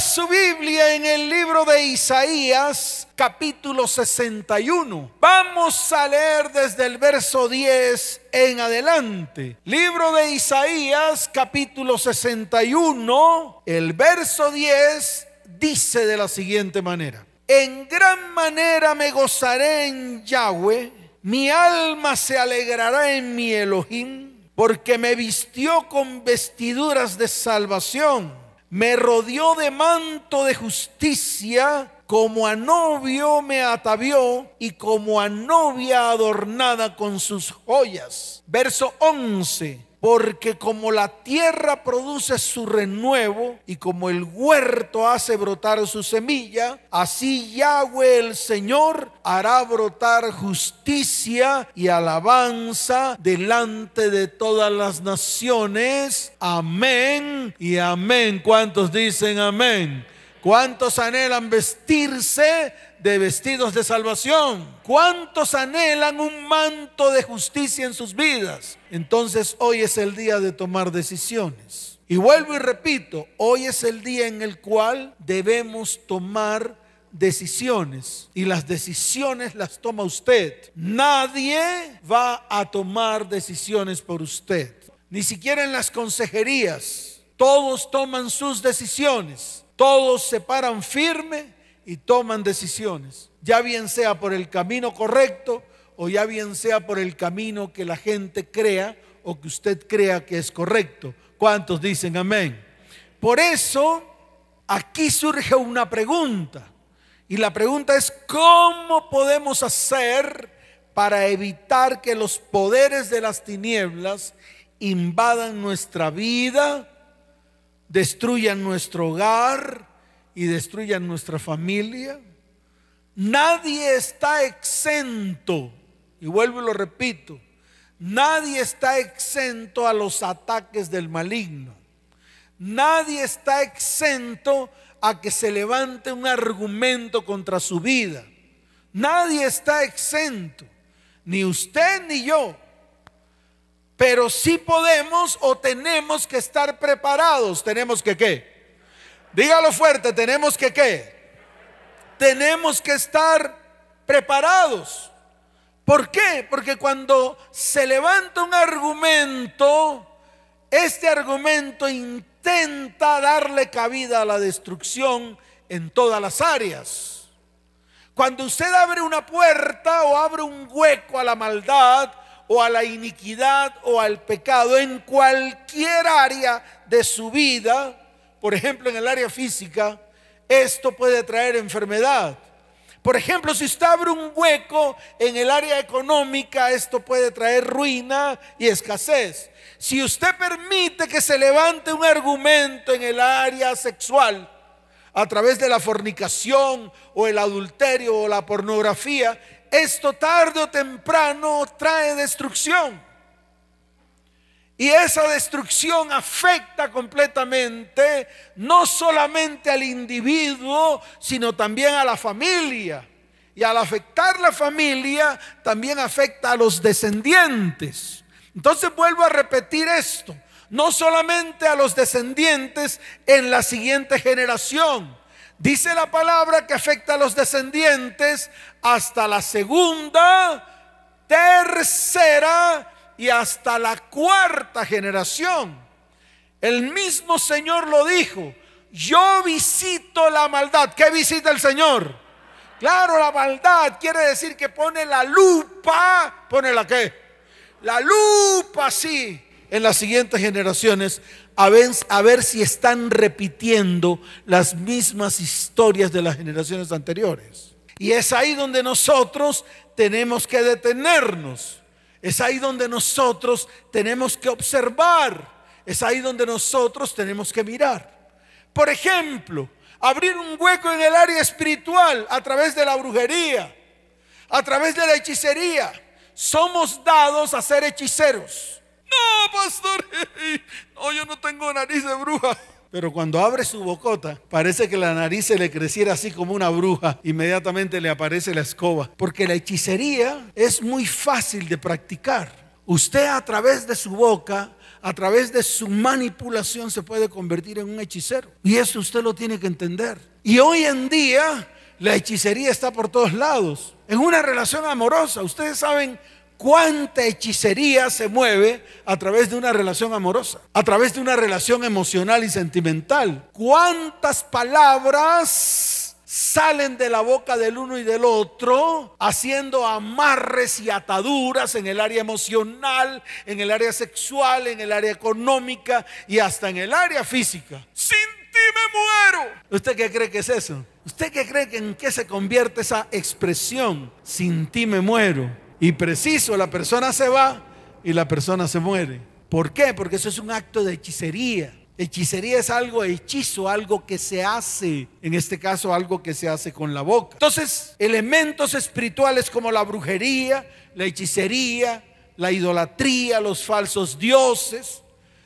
Su Biblia en el libro de Isaías, capítulo 61. Vamos a leer desde el verso 10 en adelante. Libro de Isaías, capítulo 61, el verso 10 dice de la siguiente manera. En gran manera me gozaré en Yahweh, mi alma se alegrará en mi Elohim, porque me vistió con vestiduras de salvación me rodeó de manto de justicia, como a novio me atavió y como a novia adornada con sus joyas. Verso 11 porque como la tierra produce su renuevo y como el huerto hace brotar su semilla, así Yahweh el Señor hará brotar justicia y alabanza delante de todas las naciones. Amén y amén. ¿Cuántos dicen amén? ¿Cuántos anhelan vestirse de vestidos de salvación? ¿Cuántos anhelan un manto de justicia en sus vidas? Entonces hoy es el día de tomar decisiones. Y vuelvo y repito, hoy es el día en el cual debemos tomar decisiones y las decisiones las toma usted. Nadie va a tomar decisiones por usted, ni siquiera en las consejerías. Todos toman sus decisiones todos se paran firme y toman decisiones, ya bien sea por el camino correcto o ya bien sea por el camino que la gente crea o que usted crea que es correcto. ¿Cuántos dicen amén? Por eso, aquí surge una pregunta. Y la pregunta es, ¿cómo podemos hacer para evitar que los poderes de las tinieblas invadan nuestra vida, destruyan nuestro hogar y destruyan nuestra familia. Nadie está exento, y vuelvo y lo repito, nadie está exento a los ataques del maligno. Nadie está exento a que se levante un argumento contra su vida. Nadie está exento, ni usted ni yo. Pero sí podemos o tenemos que estar preparados. Tenemos que qué? Dígalo fuerte, tenemos que qué? Tenemos que estar preparados. ¿Por qué? Porque cuando se levanta un argumento, este argumento intenta darle cabida a la destrucción en todas las áreas. Cuando usted abre una puerta o abre un hueco a la maldad, o a la iniquidad o al pecado en cualquier área de su vida, por ejemplo en el área física, esto puede traer enfermedad. Por ejemplo, si usted abre un hueco en el área económica, esto puede traer ruina y escasez. Si usted permite que se levante un argumento en el área sexual, a través de la fornicación o el adulterio o la pornografía, esto tarde o temprano trae destrucción. Y esa destrucción afecta completamente no solamente al individuo, sino también a la familia. Y al afectar la familia, también afecta a los descendientes. Entonces vuelvo a repetir esto, no solamente a los descendientes en la siguiente generación, Dice la palabra que afecta a los descendientes hasta la segunda, tercera y hasta la cuarta generación. El mismo Señor lo dijo. Yo visito la maldad. ¿Qué visita el Señor? Claro, la maldad quiere decir que pone la lupa. ¿Pone la qué? La lupa, sí. En las siguientes generaciones a ver, si están repitiendo las mismas historias de las generaciones anteriores. Y es ahí donde nosotros tenemos que detenernos. Es ahí donde nosotros tenemos que observar. Es ahí donde nosotros tenemos que mirar. Por ejemplo, abrir un hueco en el área espiritual a través de la brujería, a través de la hechicería. Somos dados a ser hechiceros. No, pastor, no, yo no tengo nariz de bruja. Pero cuando abre su bocota, parece que la nariz se le creciera así como una bruja. Inmediatamente le aparece la escoba. Porque la hechicería es muy fácil de practicar. Usted a través de su boca, a través de su manipulación se puede convertir en un hechicero. Y eso usted lo tiene que entender. Y hoy en día la hechicería está por todos lados. En una relación amorosa, ustedes saben cuánta hechicería se mueve a través de una relación amorosa, a través de una relación emocional y sentimental. Cuántas palabras salen de la boca del uno y del otro, haciendo amarres y ataduras en el área emocional, en el área sexual, en el área económica y hasta en el área física. Sin ti me muero. ¿Usted qué cree que es eso? ¿Usted qué cree que en qué se convierte esa expresión? Sin ti me muero. Y preciso, la persona se va y la persona se muere. ¿Por qué? Porque eso es un acto de hechicería. Hechicería es algo hechizo, algo que se hace, en este caso algo que se hace con la boca. Entonces, elementos espirituales como la brujería, la hechicería, la idolatría, los falsos dioses,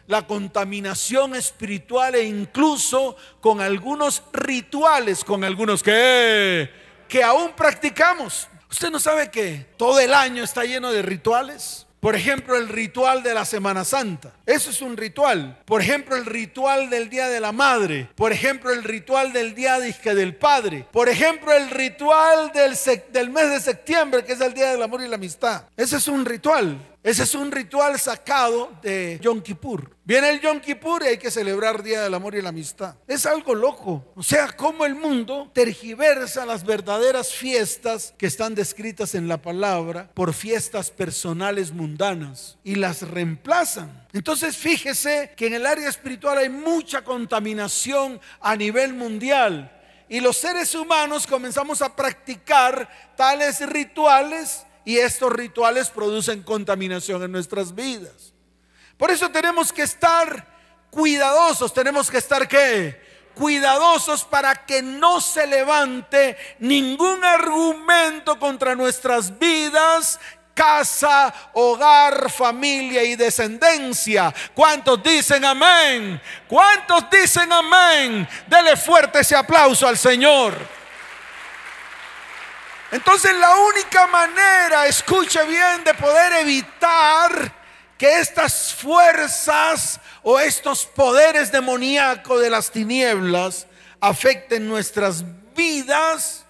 la contaminación espiritual e incluso con algunos rituales, con algunos que, que aún practicamos. ¿Usted no sabe que todo el año está lleno de rituales? Por ejemplo, el ritual de la Semana Santa. Eso es un ritual. Por ejemplo, el ritual del Día de la Madre. Por ejemplo, el ritual del Día del Padre. Por ejemplo, el ritual del, del mes de septiembre, que es el Día del Amor y la Amistad. Ese es un ritual. Ese es un ritual sacado de Yom Kippur. Viene el Yom Kippur y hay que celebrar Día del Amor y la Amistad. Es algo loco. O sea, cómo el mundo tergiversa las verdaderas fiestas que están descritas en la palabra por fiestas personales mundanas y las reemplazan. Entonces fíjese que en el área espiritual hay mucha contaminación a nivel mundial. Y los seres humanos comenzamos a practicar tales rituales y estos rituales producen contaminación en nuestras vidas. Por eso tenemos que estar cuidadosos, tenemos que estar qué? Cuidadosos para que no se levante ningún argumento contra nuestras vidas casa, hogar, familia y descendencia. ¿Cuántos dicen amén? ¿Cuántos dicen amén? Dele fuerte ese aplauso al Señor. Entonces la única manera, escuche bien, de poder evitar que estas fuerzas o estos poderes demoníacos de las tinieblas afecten nuestras vidas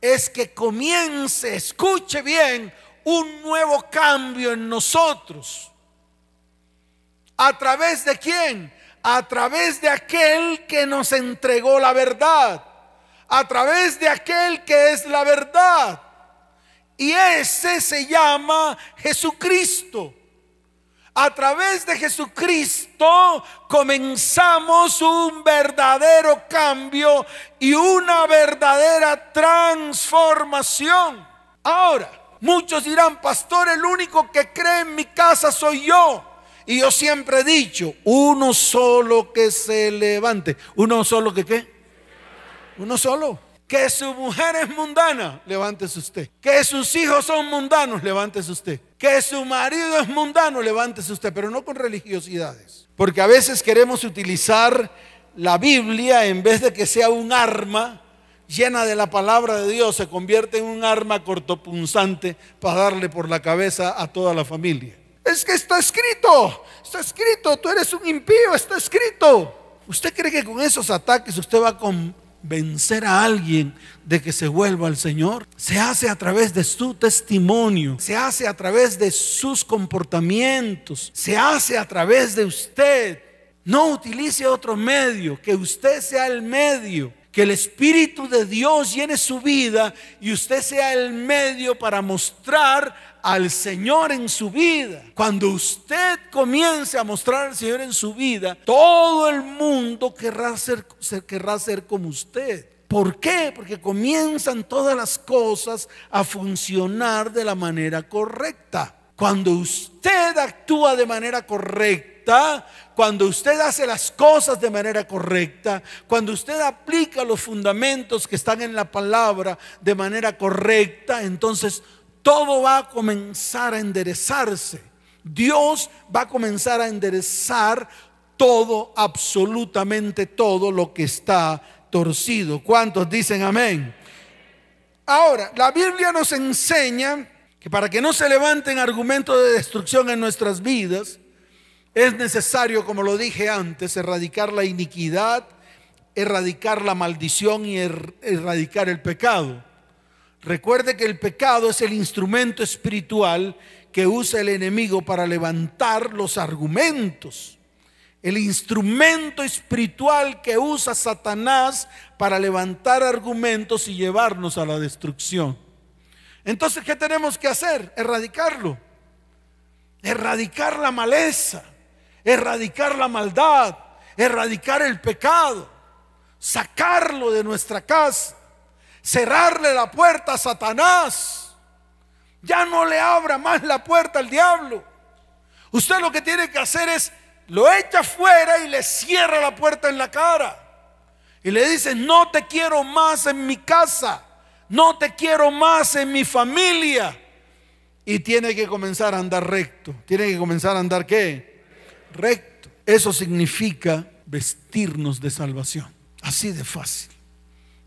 es que comience, escuche bien, un nuevo cambio en nosotros. ¿A través de quién? A través de aquel que nos entregó la verdad a través de aquel que es la verdad. Y ese se llama Jesucristo. A través de Jesucristo comenzamos un verdadero cambio y una verdadera transformación. Ahora, muchos dirán, pastor, el único que cree en mi casa soy yo. Y yo siempre he dicho, uno solo que se levante. Uno solo que qué? Uno solo. Que su mujer es mundana, levántese usted. Que sus hijos son mundanos, levántese usted. Que su marido es mundano, levántese usted, pero no con religiosidades. Porque a veces queremos utilizar la Biblia en vez de que sea un arma llena de la palabra de Dios, se convierte en un arma cortopunzante para darle por la cabeza a toda la familia. Es que está escrito, está escrito, tú eres un impío, está escrito. ¿Usted cree que con esos ataques usted va con vencer a alguien de que se vuelva al Señor, se hace a través de su testimonio, se hace a través de sus comportamientos, se hace a través de usted. No utilice otro medio, que usted sea el medio, que el Espíritu de Dios llene su vida y usted sea el medio para mostrar al Señor en su vida. Cuando usted comience a mostrar al Señor en su vida, todo el mundo querrá ser, querrá ser como usted. ¿Por qué? Porque comienzan todas las cosas a funcionar de la manera correcta. Cuando usted actúa de manera correcta, cuando usted hace las cosas de manera correcta, cuando usted aplica los fundamentos que están en la palabra de manera correcta, entonces todo va a comenzar a enderezarse. Dios va a comenzar a enderezar todo, absolutamente todo lo que está torcido. ¿Cuántos dicen amén? Ahora, la Biblia nos enseña que para que no se levanten argumentos de destrucción en nuestras vidas, es necesario, como lo dije antes, erradicar la iniquidad, erradicar la maldición y er-, erradicar el pecado. Recuerde que el pecado es el instrumento espiritual que usa el enemigo para levantar los argumentos. El instrumento espiritual que usa Satanás para levantar argumentos y llevarnos a la destrucción. Entonces, ¿qué tenemos que hacer? Erradicarlo. Erradicar la maleza, erradicar la maldad, erradicar el pecado, sacarlo de nuestra casa, cerrarle la puerta a Satanás. Ya no le abra más la puerta al diablo. Usted lo que tiene que hacer es lo echa fuera y le cierra la puerta en la cara. Y le dice, no te quiero más en mi casa no te quiero más en mi familia. Y tiene que comenzar a andar recto. Tiene que comenzar a andar qué? Recto. Eso significa vestirnos de salvación. Así de fácil.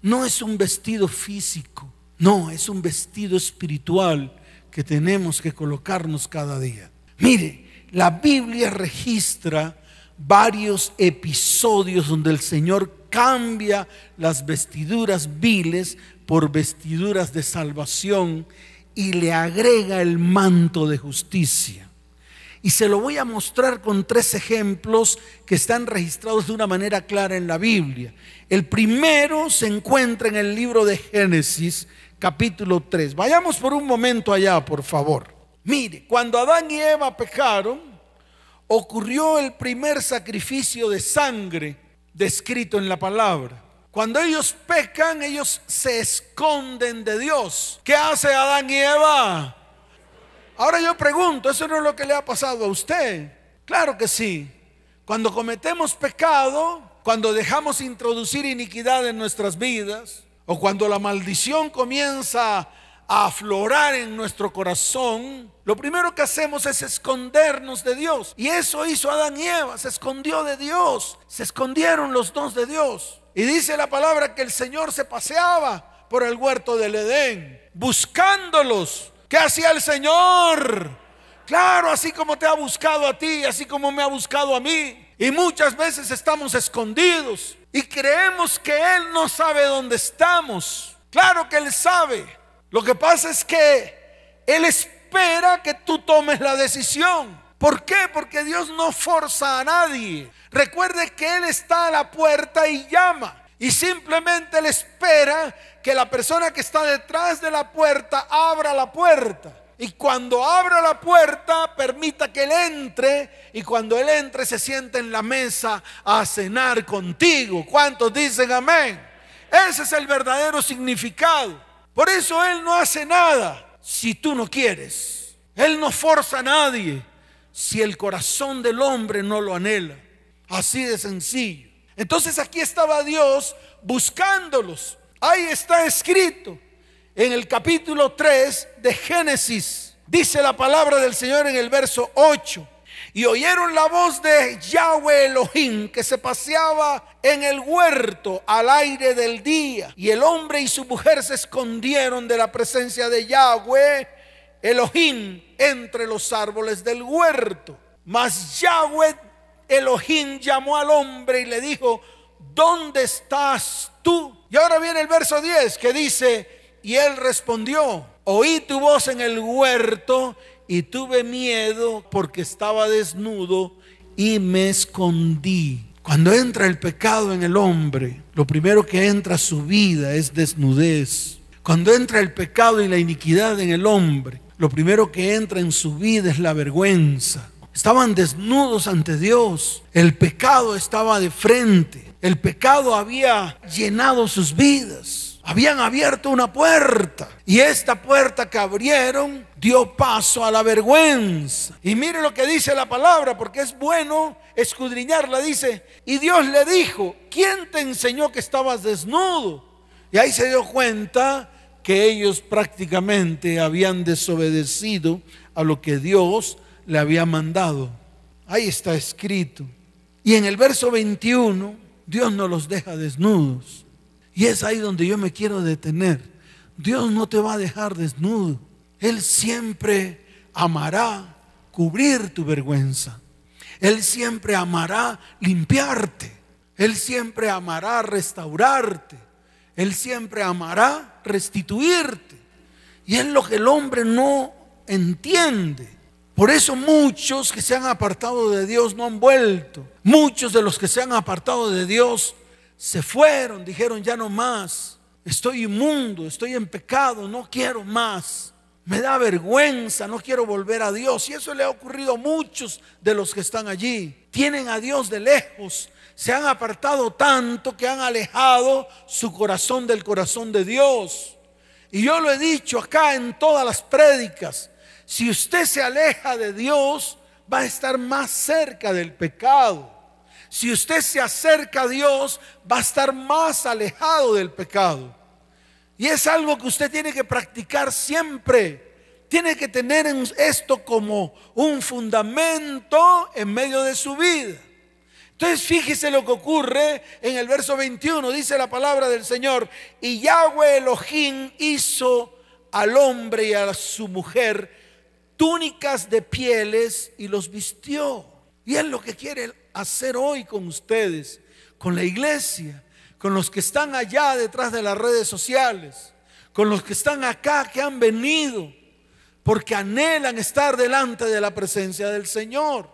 No es un vestido físico. No, es un vestido espiritual que tenemos que colocarnos cada día. Mire, la Biblia registra varios episodios donde el Señor cambia las vestiduras viles por vestiduras de salvación y le agrega el manto de justicia. Y se lo voy a mostrar con tres ejemplos que están registrados de una manera clara en la Biblia. El primero se encuentra en el libro de Génesis, capítulo 3. Vayamos por un momento allá, por favor. Mire, cuando Adán y Eva pecaron, ocurrió el primer sacrificio de sangre descrito en la palabra. Cuando ellos pecan, ellos se esconden de Dios. ¿Qué hace Adán y Eva? Ahora yo pregunto, ¿eso no es lo que le ha pasado a usted? Claro que sí. Cuando cometemos pecado, cuando dejamos introducir iniquidad en nuestras vidas, o cuando la maldición comienza a aflorar en nuestro corazón, lo primero que hacemos es escondernos de Dios. Y eso hizo Adán y Eva, se escondió de Dios, se escondieron los dos de Dios. Y dice la palabra que el Señor se paseaba por el huerto del Edén, buscándolos. ¿Qué hacía el Señor? Claro, así como te ha buscado a ti, así como me ha buscado a mí. Y muchas veces estamos escondidos y creemos que Él no sabe dónde estamos. Claro que Él sabe. Lo que pasa es que Él espera que tú tomes la decisión. ¿Por qué? Porque Dios no forza a nadie. Recuerde que Él está a la puerta y llama. Y simplemente le espera que la persona que está detrás de la puerta abra la puerta. Y cuando abra la puerta, permita que Él entre. Y cuando Él entre, se siente en la mesa a cenar contigo. ¿Cuántos dicen amén? Ese es el verdadero significado. Por eso Él no hace nada si tú no quieres. Él no forza a nadie si el corazón del hombre no lo anhela. Así de sencillo. Entonces aquí estaba Dios buscándolos. Ahí está escrito en el capítulo 3 de Génesis. Dice la palabra del Señor en el verso 8. Y oyeron la voz de Yahweh Elohim que se paseaba en el huerto al aire del día. Y el hombre y su mujer se escondieron de la presencia de Yahweh Elohim entre los árboles del huerto. Mas Yahweh Elohim llamó al hombre y le dijo, ¿dónde estás tú? Y ahora viene el verso 10 que dice, y él respondió, oí tu voz en el huerto y tuve miedo porque estaba desnudo y me escondí. Cuando entra el pecado en el hombre, lo primero que entra a su vida es desnudez. Cuando entra el pecado y la iniquidad en el hombre, lo primero que entra en su vida es la vergüenza. Estaban desnudos ante Dios. El pecado estaba de frente. El pecado había llenado sus vidas. Habían abierto una puerta. Y esta puerta que abrieron dio paso a la vergüenza. Y mire lo que dice la palabra, porque es bueno escudriñarla. Dice, y Dios le dijo, ¿quién te enseñó que estabas desnudo? Y ahí se dio cuenta que ellos prácticamente habían desobedecido a lo que Dios le había mandado. Ahí está escrito. Y en el verso 21, Dios no los deja desnudos. Y es ahí donde yo me quiero detener. Dios no te va a dejar desnudo. Él siempre amará cubrir tu vergüenza. Él siempre amará limpiarte. Él siempre amará restaurarte. Él siempre amará restituirte. Y es lo que el hombre no entiende. Por eso muchos que se han apartado de Dios no han vuelto. Muchos de los que se han apartado de Dios se fueron, dijeron ya no más. Estoy inmundo, estoy en pecado, no quiero más. Me da vergüenza, no quiero volver a Dios. Y eso le ha ocurrido a muchos de los que están allí. Tienen a Dios de lejos. Se han apartado tanto que han alejado su corazón del corazón de Dios. Y yo lo he dicho acá en todas las prédicas. Si usted se aleja de Dios, va a estar más cerca del pecado. Si usted se acerca a Dios, va a estar más alejado del pecado. Y es algo que usted tiene que practicar siempre. Tiene que tener esto como un fundamento en medio de su vida. Entonces fíjese lo que ocurre en el verso 21, dice la palabra del Señor, y Yahweh Elohim hizo al hombre y a su mujer túnicas de pieles y los vistió. Y es lo que quiere hacer hoy con ustedes, con la iglesia, con los que están allá detrás de las redes sociales, con los que están acá, que han venido, porque anhelan estar delante de la presencia del Señor.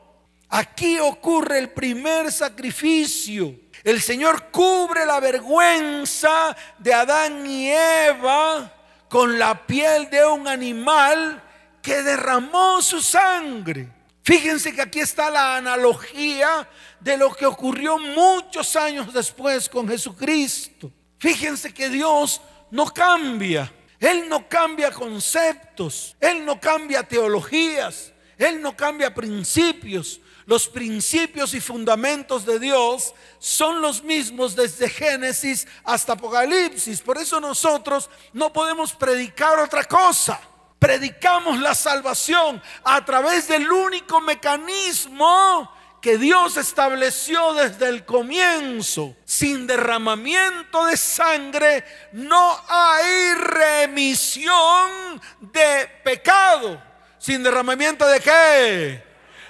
Aquí ocurre el primer sacrificio. El Señor cubre la vergüenza de Adán y Eva con la piel de un animal que derramó su sangre. Fíjense que aquí está la analogía de lo que ocurrió muchos años después con Jesucristo. Fíjense que Dios no cambia. Él no cambia conceptos. Él no cambia teologías. Él no cambia principios. Los principios y fundamentos de Dios son los mismos desde Génesis hasta Apocalipsis. Por eso nosotros no podemos predicar otra cosa predicamos la salvación a través del único mecanismo que Dios estableció desde el comienzo. Sin derramamiento de sangre no hay remisión de pecado. ¿Sin derramamiento de qué?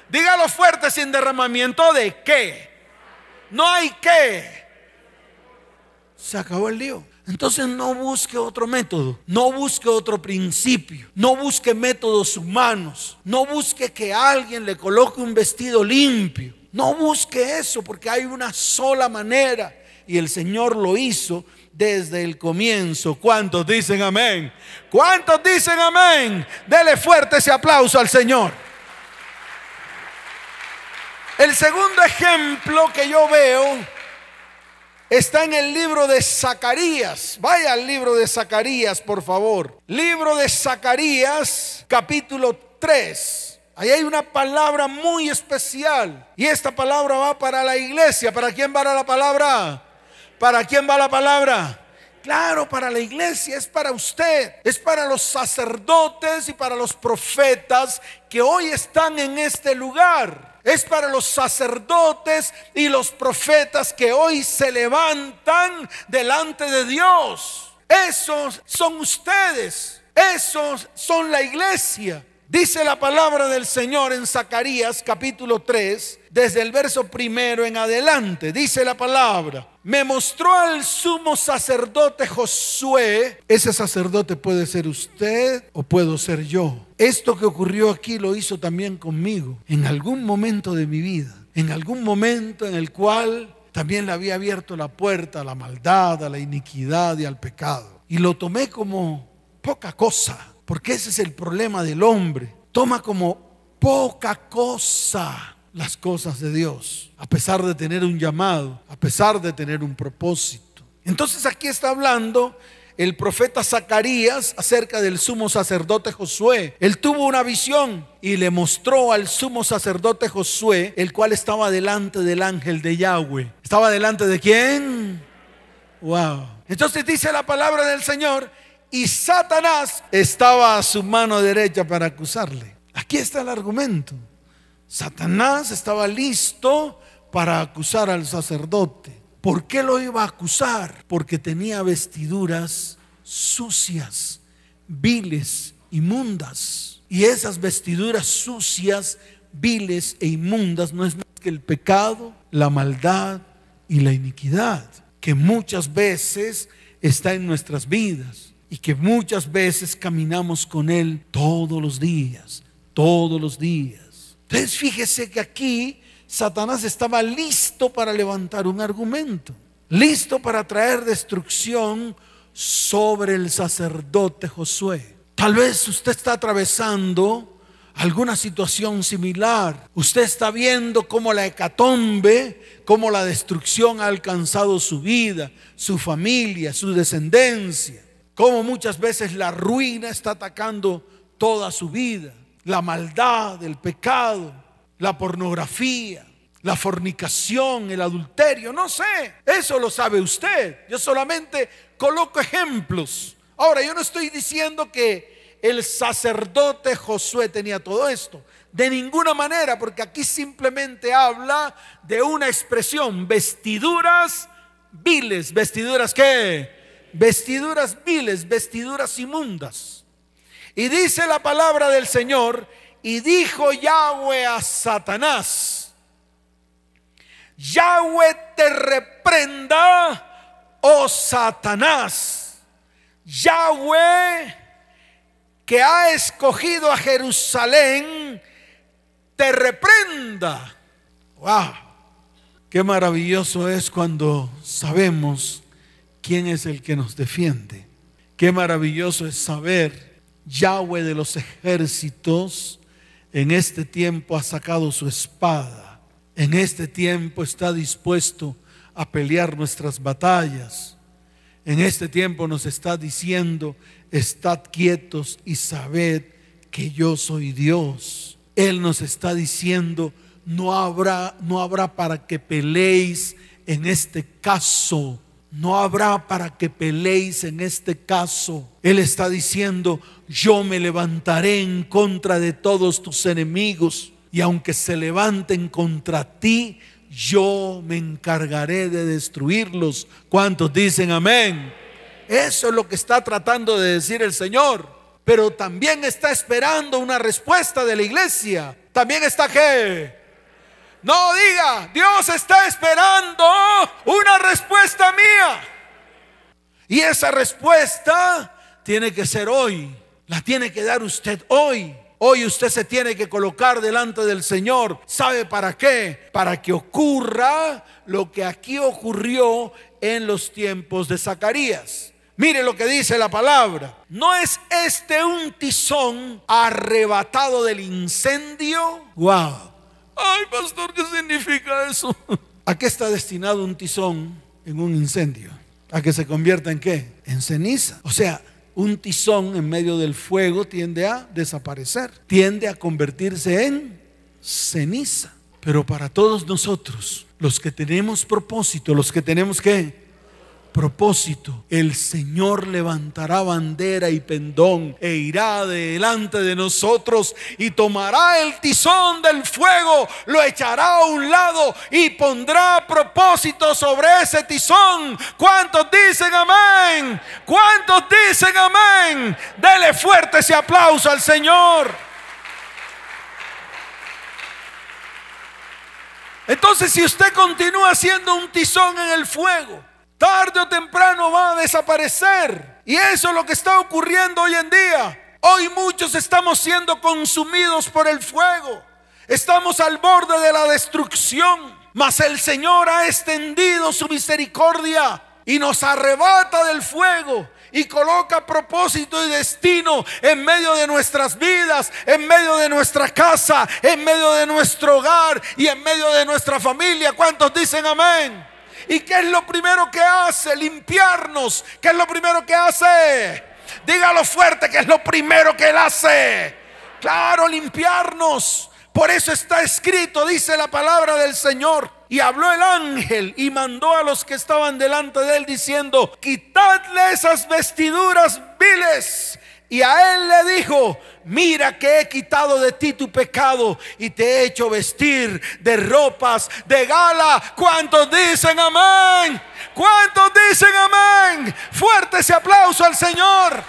Dígalo fuerte, sin derramamiento de qué. No hay qué. Se acabó el lío. Entonces no busque otro método, no busque otro principio, no busque métodos humanos, no busque que alguien le coloque un vestido limpio, no busque eso porque hay una sola manera y el Señor lo hizo desde el comienzo. ¿Cuántos dicen amén? ¿Cuántos dicen amén? Dele fuerte ese aplauso al Señor. El segundo ejemplo que yo veo está en el libro de Zacarías. Vaya al libro de Zacarías, por favor. Libro de Zacarías, capítulo 3. Ahí hay una palabra muy especial. Y esta palabra va para la iglesia. ¿Para quién va la palabra? ¿Para quién va la palabra? Claro, para la iglesia, es para usted, es para los sacerdotes y para los profetas que hoy están en este lugar es para los sacerdotes y los profetas que hoy se levantan delante de Dios. Esos son ustedes, esos son la iglesia. Dice la palabra del Señor en Zacarías capítulo 3, desde el verso primero en adelante. Dice la palabra, me mostró al sumo sacerdote Josué. Ese sacerdote puede ser usted o puedo ser yo. Esto que ocurrió aquí lo hizo también conmigo en algún momento de mi vida. En algún momento en el cual también le había abierto la puerta a la maldad, a la iniquidad y al pecado. Y lo tomé como poca cosa porque ese es el problema del hombre. Toma como poca cosa las cosas de Dios, a pesar de tener un llamado, a pesar de tener un propósito. Entonces aquí está hablando el profeta Zacarías acerca del sumo sacerdote Josué. Él tuvo una visión y le mostró al sumo sacerdote Josué, el cual estaba delante del ángel de Yahweh. ¿Estaba delante de quién? Wow. Entonces dice la palabra del Señor y Satanás estaba a su mano derecha para acusarle. Aquí está el argumento. Satanás estaba listo para acusar al sacerdote. ¿Por qué lo iba a acusar? Porque tenía vestiduras sucias, viles, inmundas. Y esas vestiduras sucias, viles e inmundas no es más que el pecado, la maldad y la iniquidad, que muchas veces está en nuestras vidas y que muchas veces caminamos con Él todos los días, todos los días. Entonces fíjese que aquí Satanás estaba listo para levantar un argumento, listo para traer destrucción sobre el sacerdote Josué. Tal vez usted está atravesando alguna situación similar. Usted está viendo cómo la hecatombe, cómo la destrucción ha alcanzado su vida, su familia, su descendencia. Cómo muchas veces la ruina está atacando toda su vida. La maldad, el pecado, la pornografía, la fornicación, el adulterio, no sé. Eso lo sabe usted. Yo solamente coloco ejemplos. Ahora, yo no estoy diciendo que el sacerdote Josué tenía todo esto. De ninguna manera, porque aquí simplemente habla de una expresión, vestiduras viles, vestiduras qué? Vestiduras viles, vestiduras inmundas. Y dice la palabra del Señor, y dijo Yahweh a Satanás, Yahweh te reprenda, oh Satanás. Yahweh que ha escogido a Jerusalén, te reprenda. ¡Wow! Qué maravilloso es cuando sabemos quién es el que nos defiende. Qué maravilloso es saber, Yahweh de los ejércitos, en este tiempo ha sacado su espada. En este tiempo está dispuesto a pelear nuestras batallas. En este tiempo nos está diciendo, estad quietos y sabed que yo soy Dios. Él nos está diciendo, no habrá, no habrá para que peleéis en este caso. No habrá para que peleéis en este caso. Él está diciendo, yo me levantaré en contra de todos tus enemigos. Y aunque se levanten contra ti, yo me encargaré de destruirlos. ¿Cuántos dicen amén? Eso es lo que está tratando de decir el Señor. Pero también está esperando una respuesta de la iglesia. También está que... No diga, Dios está esperando una respuesta mía. Y esa respuesta tiene que ser hoy. La tiene que dar usted hoy. Hoy usted se tiene que colocar delante del Señor. ¿Sabe para qué? Para que ocurra lo que aquí ocurrió en los tiempos de Zacarías. Mire lo que dice la palabra. ¿No es este un tizón arrebatado del incendio? ¡Wow! Ay, pastor, ¿qué significa eso? ¿A qué está destinado un tizón en un incendio? ¿A que se convierta en qué? En ceniza. O sea, un tizón en medio del fuego tiende a desaparecer, tiende a convertirse en ceniza. Pero para todos nosotros, los que tenemos propósito, los que tenemos que propósito, el Señor levantará bandera y pendón e irá delante de nosotros y tomará el tizón del fuego, lo echará a un lado y pondrá propósito sobre ese tizón. ¿Cuántos dicen amén? ¿Cuántos dicen amén? Dele fuerte ese aplauso al Señor. Entonces, si usted continúa siendo un tizón en el fuego, tarde o temprano va a desaparecer. Y eso es lo que está ocurriendo hoy en día. Hoy muchos estamos siendo consumidos por el fuego. Estamos al borde de la destrucción. Mas el Señor ha extendido su misericordia y nos arrebata del fuego y coloca propósito y destino en medio de nuestras vidas, en medio de nuestra casa, en medio de nuestro hogar y en medio de nuestra familia. ¿Cuántos dicen amén? ¿Y qué es lo primero que hace? Limpiarnos. ¿Qué es lo primero que hace? Dígalo fuerte, que es lo primero que él hace? Claro, limpiarnos. Por eso está escrito, dice la palabra del Señor. Y habló el ángel y mandó a los que estaban delante de él diciendo, quitadle esas vestiduras viles. Y a él le dijo, mira que he quitado de ti tu pecado y te he hecho vestir de ropas de gala. ¿Cuántos dicen amén? ¿Cuántos dicen amén? Fuerte ese aplauso al Señor.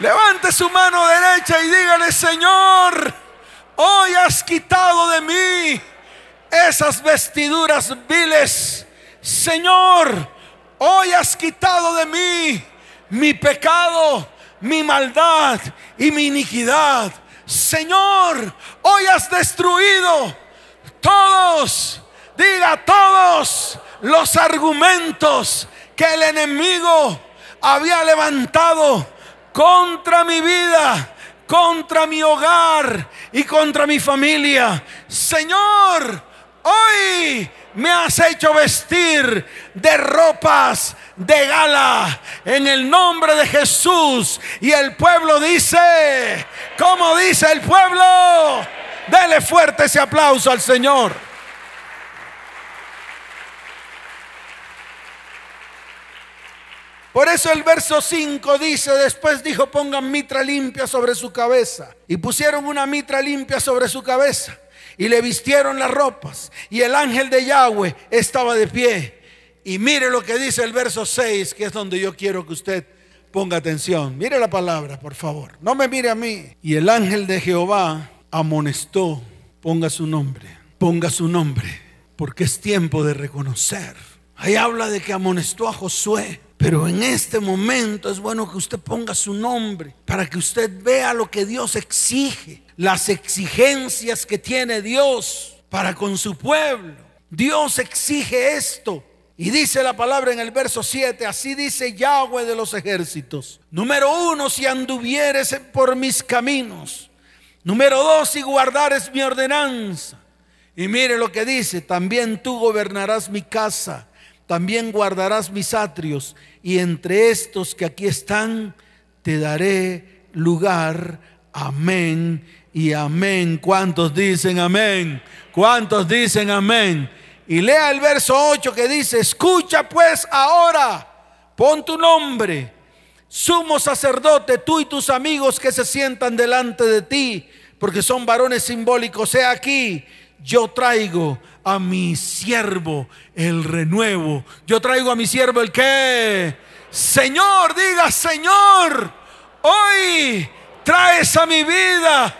Levante su mano derecha y dígale, Señor, hoy has quitado de mí esas vestiduras viles. Señor, hoy has quitado de mí mi pecado, mi maldad y mi iniquidad. Señor, hoy has destruido todos, diga todos los argumentos que el enemigo había levantado contra mi vida, contra mi hogar y contra mi familia. Señor, hoy me has hecho vestir de ropas de gala en el nombre de Jesús. Y el pueblo dice, como dice el pueblo, dele fuerte ese aplauso al Señor. Por eso el verso 5 dice, después dijo, pongan mitra limpia sobre su cabeza. Y pusieron una mitra limpia sobre su cabeza. Y le vistieron las ropas. Y el ángel de Yahweh estaba de pie. Y mire lo que dice el verso 6, que es donde yo quiero que usted ponga atención. Mire la palabra, por favor. No me mire a mí. Y el ángel de Jehová amonestó, ponga su nombre, ponga su nombre, porque es tiempo de reconocer. Ahí habla de que amonestó a Josué pero en este momento es bueno que usted ponga su nombre para que usted vea lo que Dios exige, las exigencias que tiene Dios para con su pueblo. Dios exige esto. Y dice la palabra en el verso 7, así dice Yahweh de los ejércitos. Número uno, si anduvieres por mis caminos. Número dos, si guardares mi ordenanza. Y mire lo que dice, también tú gobernarás mi casa también guardarás mis atrios, y entre estos que aquí están, te daré lugar. Amén y amén. ¿Cuántos dicen amén? ¿Cuántos dicen amén? Y lea el verso 8 que dice, escucha pues ahora, pon tu nombre, sumo sacerdote, tú y tus amigos que se sientan delante de ti, porque son varones simbólicos, he aquí, yo traigo a mi siervo el renuevo. Yo traigo a mi siervo el que, Señor, diga, Señor, hoy traes a mi vida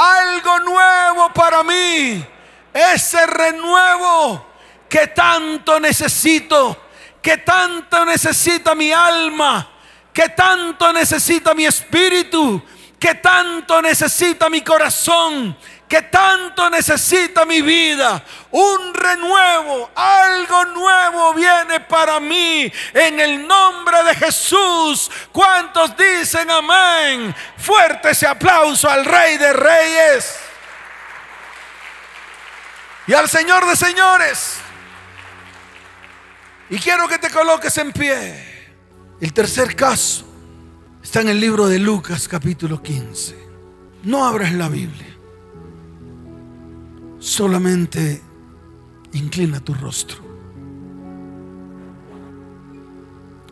algo nuevo para mí. Ese renuevo que tanto necesito, que tanto necesita mi alma, que tanto necesita mi espíritu, que tanto necesita mi corazón, que tanto necesita mi vida. Un renuevo, algo nuevo viene para mí en el nombre de Jesús. ¿Cuántos dicen amén? Fuerte ese aplauso al Rey de Reyes y al Señor de Señores. Y quiero que te coloques en pie. El tercer caso está en el libro de Lucas capítulo 15. No abras la Biblia. Solamente inclina tu rostro.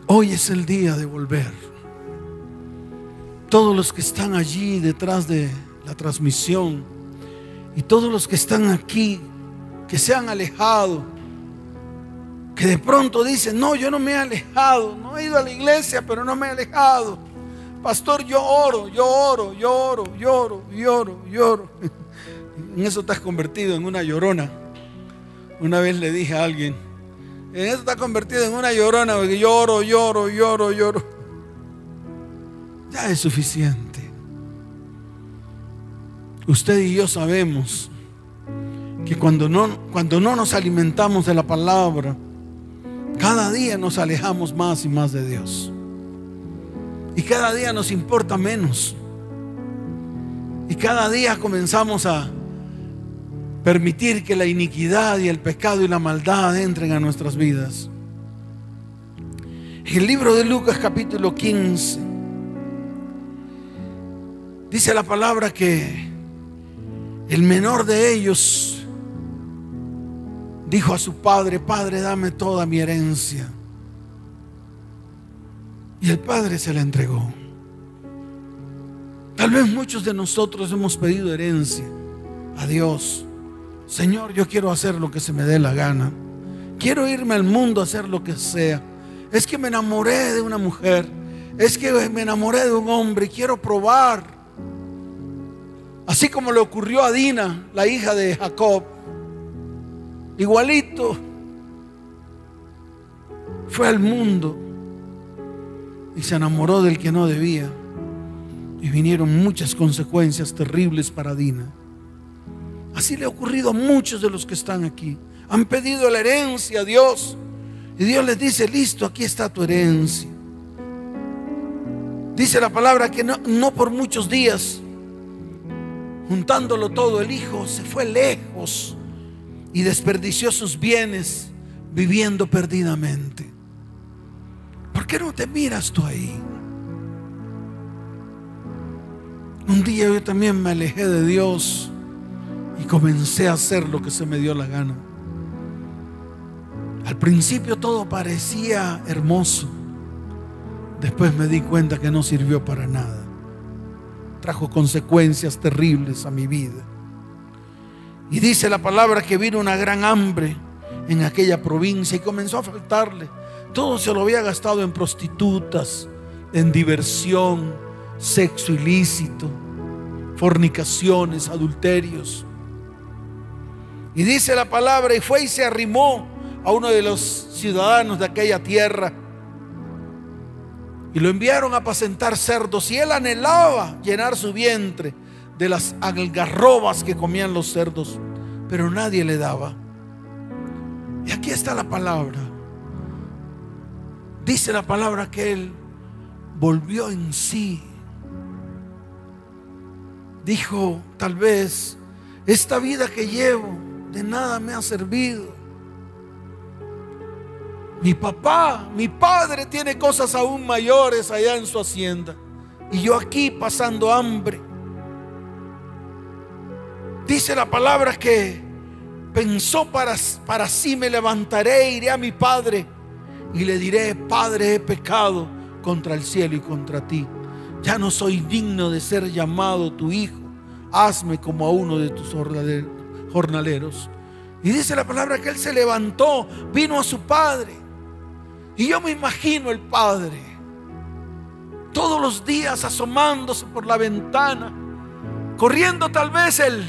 Hoy es el día de volver. Todos los que están allí detrás de la transmisión y todos los que están aquí, que se han alejado, que de pronto dicen, no, yo no me he alejado, no he ido a la iglesia, pero no me he alejado. Pastor, yo oro, yo oro, yo oro, lloro, lloro, lloro. En eso estás convertido en una llorona. Una vez le dije a alguien, en eso estás convertido en una llorona, porque lloro, lloro, lloro, lloro. Ya es suficiente. Usted y yo sabemos que cuando no, cuando no nos alimentamos de la palabra, cada día nos alejamos más y más de Dios. Y cada día nos importa menos. Y cada día comenzamos a, permitir que la iniquidad y el pecado y la maldad entren a nuestras vidas. En el libro de Lucas capítulo 15 dice la palabra que el menor de ellos dijo a su padre, Padre, dame toda mi herencia. Y el padre se la entregó. Tal vez muchos de nosotros hemos pedido herencia a Dios Señor, yo quiero hacer lo que se me dé la gana. Quiero irme al mundo a hacer lo que sea. Es que me enamoré de una mujer. es que me enamoré de un hombre y quiero probar. Así como le ocurrió a Dina, la hija de Jacob. Igualito. Fue al mundo y se enamoró del que no debía. Y vinieron muchas consecuencias terribles para Dina. Así le ha ocurrido a muchos de los que están aquí. Han pedido la herencia a Dios. Y Dios les dice, listo, aquí está tu herencia. Dice la palabra que no, no por muchos días, juntándolo todo, el hijo se fue lejos y desperdició sus bienes viviendo perdidamente. ¿Por qué no te miras tú ahí? Un día yo también me alejé de Dios y comencé a hacer lo que se me dio la gana. Al principio todo parecía hermoso. Después me di cuenta que no sirvió para nada. Trajo consecuencias terribles a mi vida. Y dice la palabra que vino una gran hambre en aquella provincia y comenzó a faltarle. Todo se lo había gastado en prostitutas, en diversión, sexo ilícito, fornicaciones, adulterios. Y dice la palabra, y fue y se arrimó a uno de los ciudadanos de aquella tierra. Y lo enviaron a apacentar cerdos. Y él anhelaba llenar su vientre de las algarrobas que comían los cerdos. Pero nadie le daba. Y aquí está la palabra. Dice la palabra que él volvió en sí dijo, tal vez esta vida que llevo de nada me ha servido. Mi papá, mi padre tiene cosas aún mayores allá en su hacienda. Y yo aquí pasando hambre. Dice la palabra que pensó para, para sí me levantaré, iré a mi padre y le diré, Padre, he pecado contra el cielo y contra ti. Ya no soy digno de ser llamado tu hijo. Hazme como a uno de tus jornaleros. Y dice la palabra que él se levantó, vino a su padre. Y yo me imagino el padre todos los días asomándose por la ventana, corriendo tal vez el,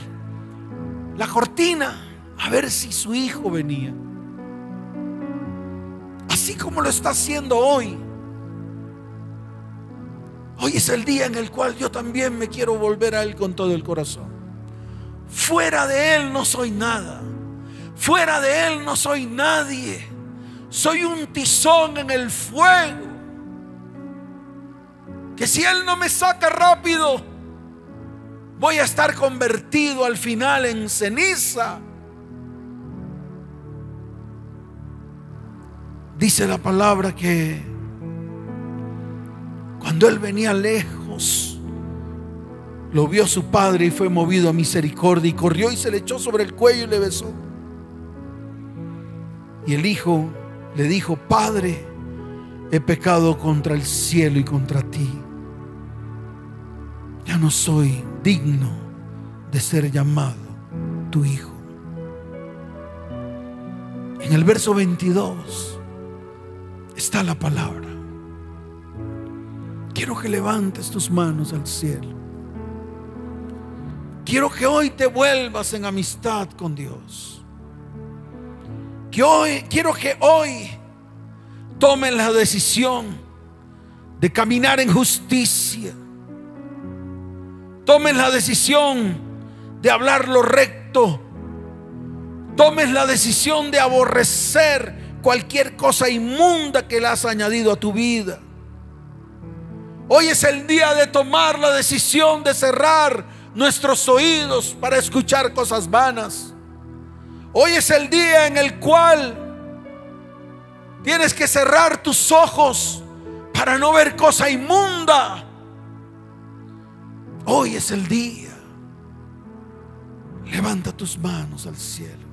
la cortina a ver si su hijo venía. Así como lo está haciendo hoy. Hoy es el día en el cual yo también me quiero volver a Él con todo el corazón. Fuera de Él no soy nada. Fuera de Él no soy nadie. Soy un tizón en el fuego. Que si Él no me saca rápido, voy a estar convertido al final en ceniza. Dice la palabra que cuando él venía lejos, lo vio su padre y fue movido a misericordia y corrió y se le echó sobre el cuello y le besó. Y el hijo le dijo, Padre, he pecado contra el cielo y contra ti. Ya no soy digno de ser llamado tu hijo. En el verso 22 está la palabra. Quiero que levantes tus manos al cielo. Quiero que hoy te vuelvas en amistad con Dios. Que hoy, quiero que hoy tomen la decisión de caminar en justicia. Tomen la decisión de hablar lo recto. Tomes la decisión de aborrecer cualquier cosa inmunda que le has añadido a tu vida. Hoy es el día de tomar la decisión de cerrar nuestros oídos para escuchar cosas vanas. Hoy es el día en el cual tienes que cerrar tus ojos para no ver cosa inmunda. Hoy es el día. Levanta tus manos al cielo.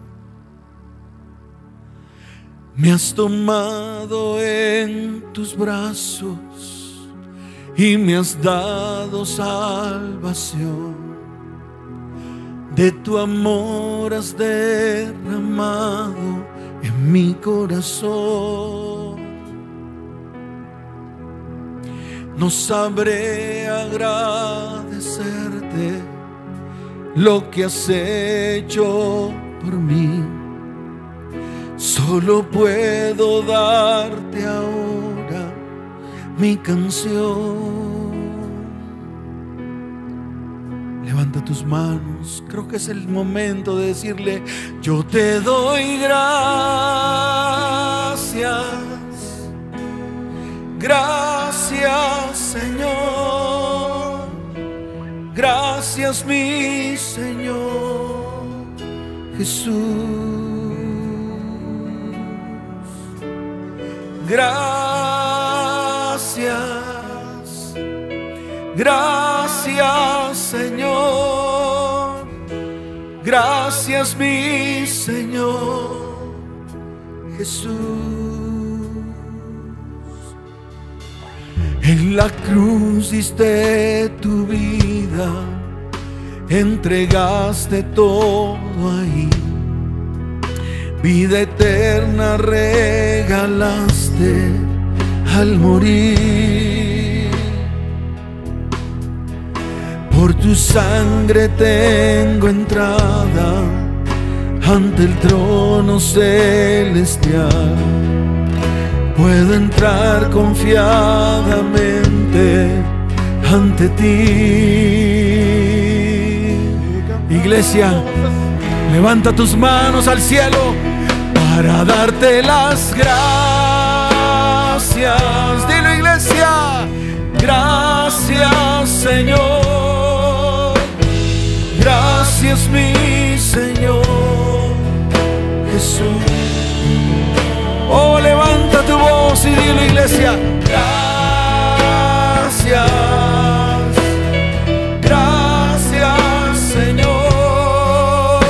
Me has tomado en tus brazos y me has dado salvación. De tu amor has derramado en mi corazón. no sabré agradecerte lo que has hecho por mí. Solo puedo darte ahora mi canción. Levanta tus manos, creo que es el momento de decirle, yo te doy gracias. Gracias Señor. Gracias mi Señor Jesús. Gracias. Gracias Señor. Gracias mi Señor Jesús. En la cruz diste tu vida, entregaste todo ahí. Vida eterna regalaste al morir. Por tu sangre tengo entrada ante el trono celestial puedo entrar confiadamente ante ti. Iglesia, levanta tus manos al cielo para darte las gracias. Dilo iglesia, gracias Señor. Gracias mi Señor Jesús. Oh, levanta tu voz y dile, iglesia, gracias. Gracias, Señor.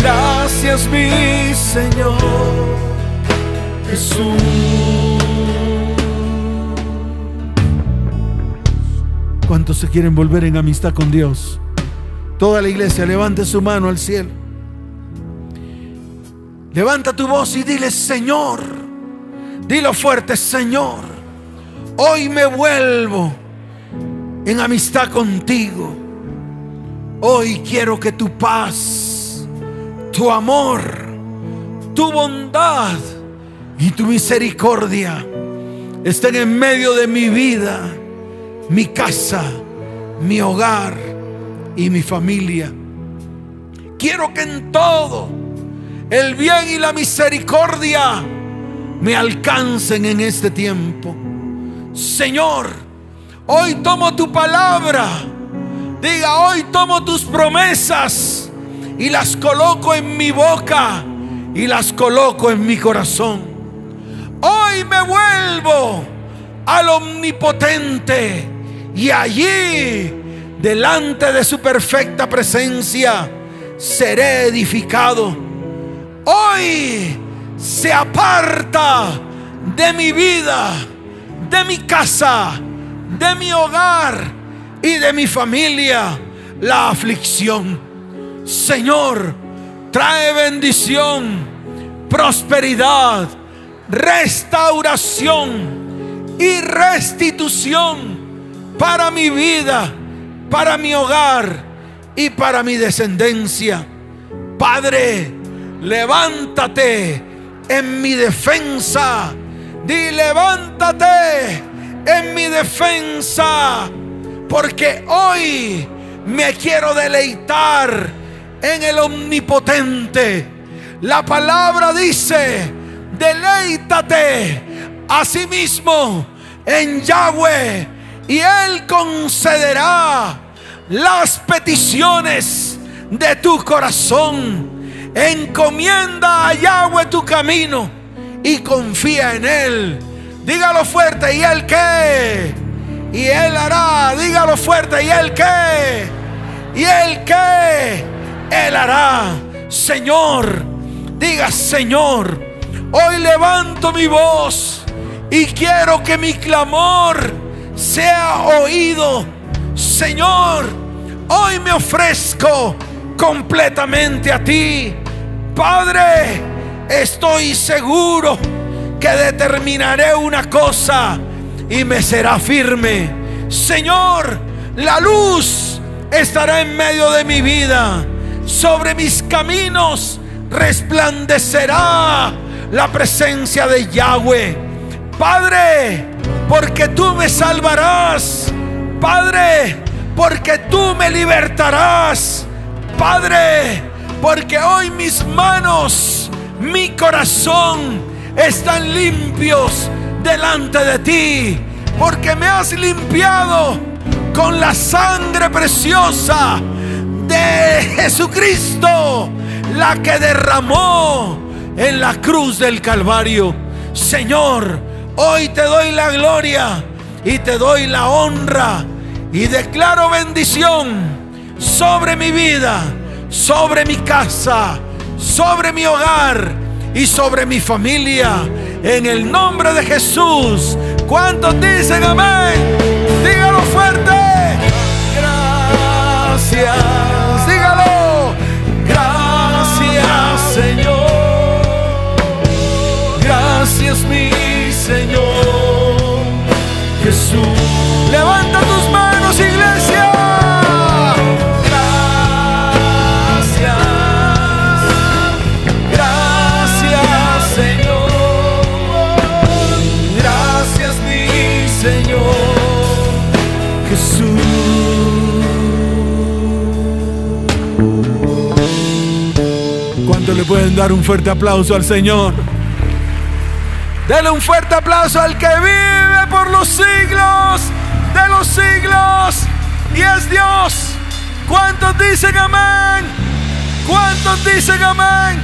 Gracias, mi Señor Jesús. ¿Cuántos se quieren volver en amistad con Dios? Toda la iglesia levante su mano al cielo. Levanta tu voz y dile, Señor, dilo fuerte, Señor, hoy me vuelvo en amistad contigo. Hoy quiero que tu paz, tu amor, tu bondad y tu misericordia estén en medio de mi vida, mi casa, mi hogar y mi familia. Quiero que en todo el bien y la misericordia me alcancen en este tiempo. Señor, hoy tomo tu palabra. Diga, hoy tomo tus promesas y las coloco en mi boca y las coloco en mi corazón. Hoy me vuelvo al omnipotente y allí, delante de su perfecta presencia, seré edificado hoy se aparta de mi vida, de mi casa, de mi hogar y de mi familia la aflicción. Señor, trae bendición, prosperidad, restauración y restitución para mi vida, para mi hogar y para mi descendencia. Padre, levántate en mi defensa. Di, levántate en mi defensa. Porque hoy me quiero deleitar en el omnipotente. La palabra dice, deleítate a sí mismo en Yahweh y Él concederá las peticiones de tu corazón. Encomienda a Yahweh tu camino y confía en Él. Dígalo fuerte, ¿y Él qué? Y Él hará. Dígalo fuerte, ¿y Él qué? ¿Y Él qué? Él hará. Señor, diga Señor, hoy levanto mi voz y quiero que mi clamor sea oído. Señor, hoy me ofrezco completamente a ti. Padre, estoy seguro que determinaré una cosa y me será firme. Señor, la luz estará en medio de mi vida. Sobre mis caminos resplandecerá la presencia de Yahweh. Padre, porque tú me salvarás. Padre, porque tú me libertarás. Padre, porque hoy mis manos, mi corazón están limpios delante de ti. Porque me has limpiado con la sangre preciosa de Jesucristo, la que derramó en la cruz del Calvario. Señor, hoy te doy la gloria y te doy la honra y declaro bendición sobre mi vida, sobre mi casa, sobre mi hogar y sobre mi familia. En el nombre de Jesús. ¿Cuántos dicen amén? Dígalo fuerte. Gracias. Le pueden dar un fuerte aplauso al Señor? Dele un fuerte aplauso al que vive por los siglos de los siglos y es Dios. ¿Cuántos dicen amén? ¿Cuántos dicen amén?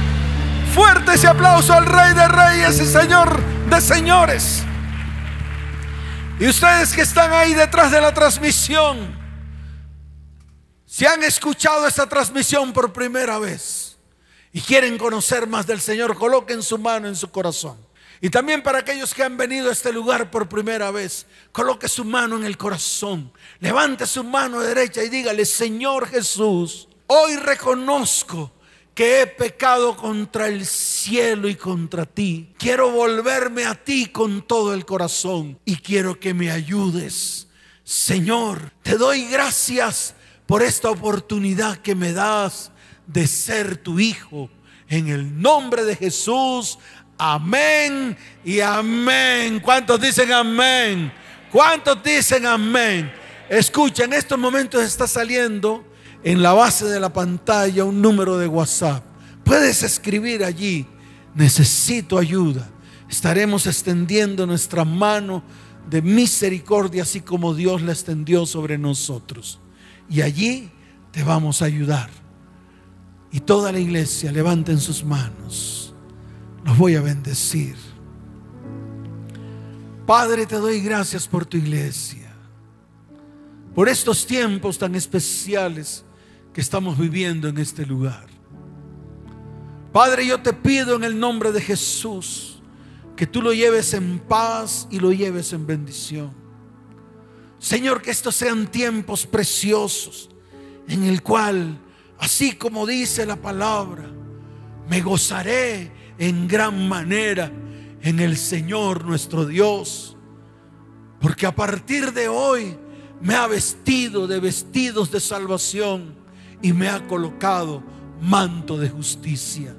Fuerte ese aplauso al Rey de Reyes y Señor de Señores. Y ustedes que están ahí detrás de la transmisión, si han escuchado esta transmisión por primera vez, y quieren conocer más del Señor, coloquen su mano en su corazón. Y también para aquellos que han venido a este lugar por primera vez, coloque su mano en el corazón, levante su mano derecha y dígale, Señor Jesús, hoy reconozco que he pecado contra el cielo y contra ti. Quiero volverme a ti con todo el corazón y quiero que me ayudes. Señor, te doy gracias por esta oportunidad que me das de ser tu hijo. En el nombre de Jesús, amén y amén. ¿Cuántos dicen amén? ¿Cuántos dicen amén? Escucha, en estos momentos está saliendo en la base de la pantalla un número de WhatsApp. Puedes escribir allí, necesito ayuda. Estaremos extendiendo nuestra mano de misericordia, así como Dios la extendió sobre nosotros. Y allí te vamos a ayudar. Y toda la iglesia levanten sus manos. Los voy a bendecir. Padre, te doy gracias por tu iglesia. Por estos tiempos tan especiales que estamos viviendo en este lugar. Padre, yo te pido en el nombre de Jesús que tú lo lleves en paz y lo lleves en bendición. Señor, que estos sean tiempos preciosos en el cual Así como dice la palabra, me gozaré en gran manera en el Señor nuestro Dios. Porque a partir de hoy me ha vestido de vestidos de salvación y me ha colocado manto de justicia.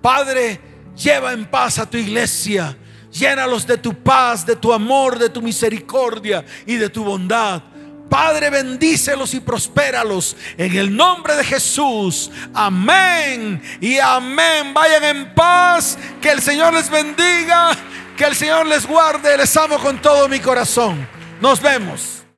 Padre, lleva en paz a tu iglesia. Llénalos de tu paz, de tu amor, de tu misericordia y de tu bondad. Padre, bendícelos y prospéralos en el nombre de Jesús. Amén y amén. Vayan en paz. Que el Señor les bendiga. Que el Señor les guarde. Les amo con todo mi corazón. Nos vemos.